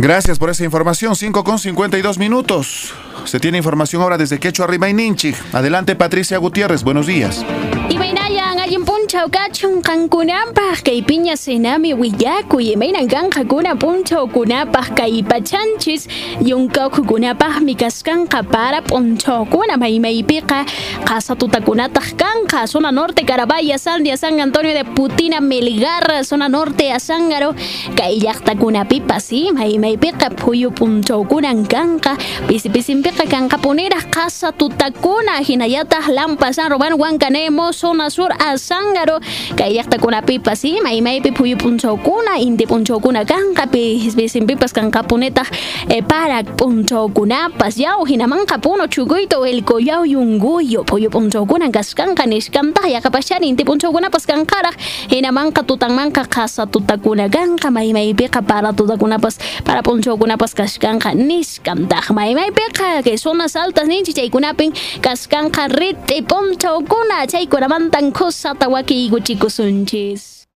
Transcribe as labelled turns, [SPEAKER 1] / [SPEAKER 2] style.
[SPEAKER 1] Gracias por esa información. 5 con 52 minutos. Se tiene información ahora desde Quechua, Rima y Ninchi. Adelante, Patricia Gutiérrez. Buenos días.
[SPEAKER 2] Punchawkachun qankunapaq kay piña sinami willakuy imaynan kanqakuna punchawkunapaq kay pachanchis yunkawkunapaqmi kaskanqa para punchawkuna maymaypiqa qasa tutakunataq kanqa zona norte Carabaya Sandia San Antonio de Putina Melgar zona norte Azángaro kay llaqtakunapipas sí maymaypiqa phuyu punchawkunan kanqa pisipisinpiqa kanqapuniraq qasa tutakuna hinallataq Lampasan Román Huancanemo zona sur Azángaro Cángaro kay llaqtakunapipas sí maymaypi phuyu punchawkuna inti punchawkuna kanqa pisimpipas kanqapunetaq eh, para punchawkunapas yaw hinamanqa puno chukuyta el yaw yunguyo phuyu punchawkunan kaskanqa nishkantaq yaqapashani inti punchawkunapas kanqaraq hinamanqa tutanmanqa qasa tutakuna kanqa maymaypiqa para tutakunapas para punchawkunapas kashkanqa nishkantaq maymaypiqa que zonas altas ninchi chaykunapin kaskanqa rit'i punchawkuna chaykunamantan khusata waki guchikusunchis